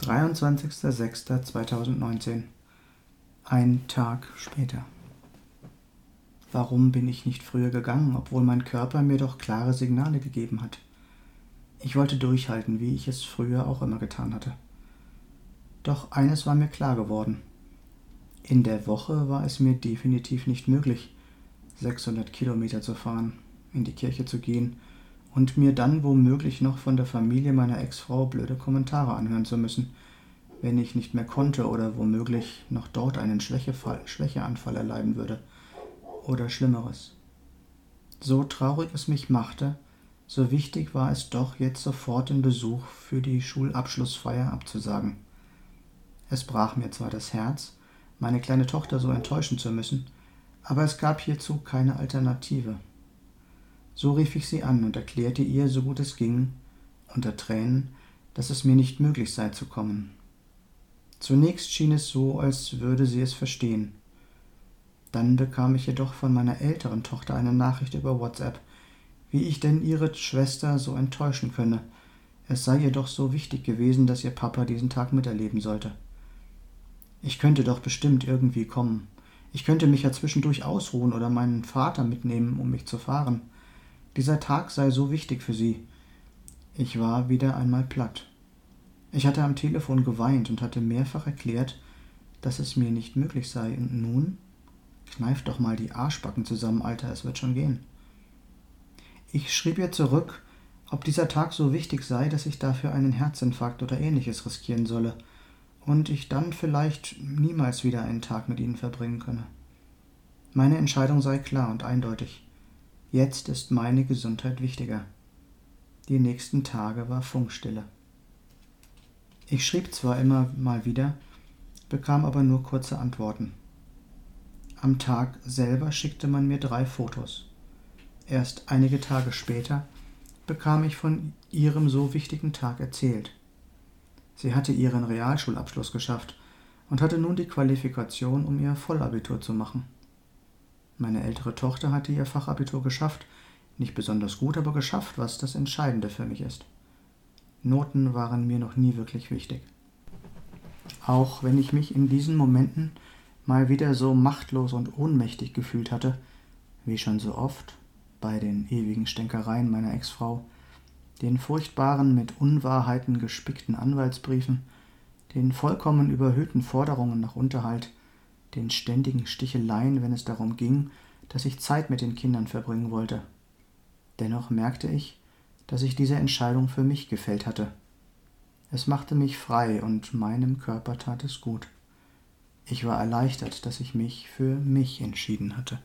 23.06.2019 Ein Tag später. Warum bin ich nicht früher gegangen, obwohl mein Körper mir doch klare Signale gegeben hat? Ich wollte durchhalten, wie ich es früher auch immer getan hatte. Doch eines war mir klar geworden. In der Woche war es mir definitiv nicht möglich, 600 Kilometer zu fahren, in die Kirche zu gehen und mir dann womöglich noch von der Familie meiner Ex-Frau blöde Kommentare anhören zu müssen, wenn ich nicht mehr konnte oder womöglich noch dort einen Schwächefall, Schwächeanfall erleiden würde oder Schlimmeres. So traurig es mich machte, so wichtig war es doch, jetzt sofort den Besuch für die Schulabschlussfeier abzusagen. Es brach mir zwar das Herz, meine kleine Tochter so enttäuschen zu müssen, aber es gab hierzu keine Alternative. So rief ich sie an und erklärte ihr, so gut es ging, unter Tränen, dass es mir nicht möglich sei zu kommen. Zunächst schien es so, als würde sie es verstehen. Dann bekam ich jedoch von meiner älteren Tochter eine Nachricht über WhatsApp, wie ich denn ihre Schwester so enttäuschen könne. Es sei ihr doch so wichtig gewesen, dass ihr Papa diesen Tag miterleben sollte. Ich könnte doch bestimmt irgendwie kommen. Ich könnte mich ja zwischendurch ausruhen oder meinen Vater mitnehmen, um mich zu fahren. Dieser Tag sei so wichtig für sie. Ich war wieder einmal platt. Ich hatte am Telefon geweint und hatte mehrfach erklärt, dass es mir nicht möglich sei. Und nun? Kneif doch mal die Arschbacken zusammen, Alter, es wird schon gehen. Ich schrieb ihr zurück, ob dieser Tag so wichtig sei, dass ich dafür einen Herzinfarkt oder ähnliches riskieren solle und ich dann vielleicht niemals wieder einen Tag mit ihnen verbringen könne. Meine Entscheidung sei klar und eindeutig. Jetzt ist meine Gesundheit wichtiger. Die nächsten Tage war Funkstille. Ich schrieb zwar immer mal wieder, bekam aber nur kurze Antworten. Am Tag selber schickte man mir drei Fotos. Erst einige Tage später bekam ich von ihrem so wichtigen Tag erzählt. Sie hatte ihren Realschulabschluss geschafft und hatte nun die Qualifikation, um ihr Vollabitur zu machen. Meine ältere Tochter hatte ihr Fachabitur geschafft, nicht besonders gut, aber geschafft, was das Entscheidende für mich ist. Noten waren mir noch nie wirklich wichtig. Auch wenn ich mich in diesen Momenten mal wieder so machtlos und ohnmächtig gefühlt hatte, wie schon so oft bei den ewigen Stänkereien meiner Ex-Frau, den furchtbaren, mit Unwahrheiten gespickten Anwaltsbriefen, den vollkommen überhöhten Forderungen nach Unterhalt, den ständigen Sticheleien, wenn es darum ging, dass ich Zeit mit den Kindern verbringen wollte. Dennoch merkte ich, dass ich diese Entscheidung für mich gefällt hatte. Es machte mich frei und meinem Körper tat es gut. Ich war erleichtert, dass ich mich für mich entschieden hatte.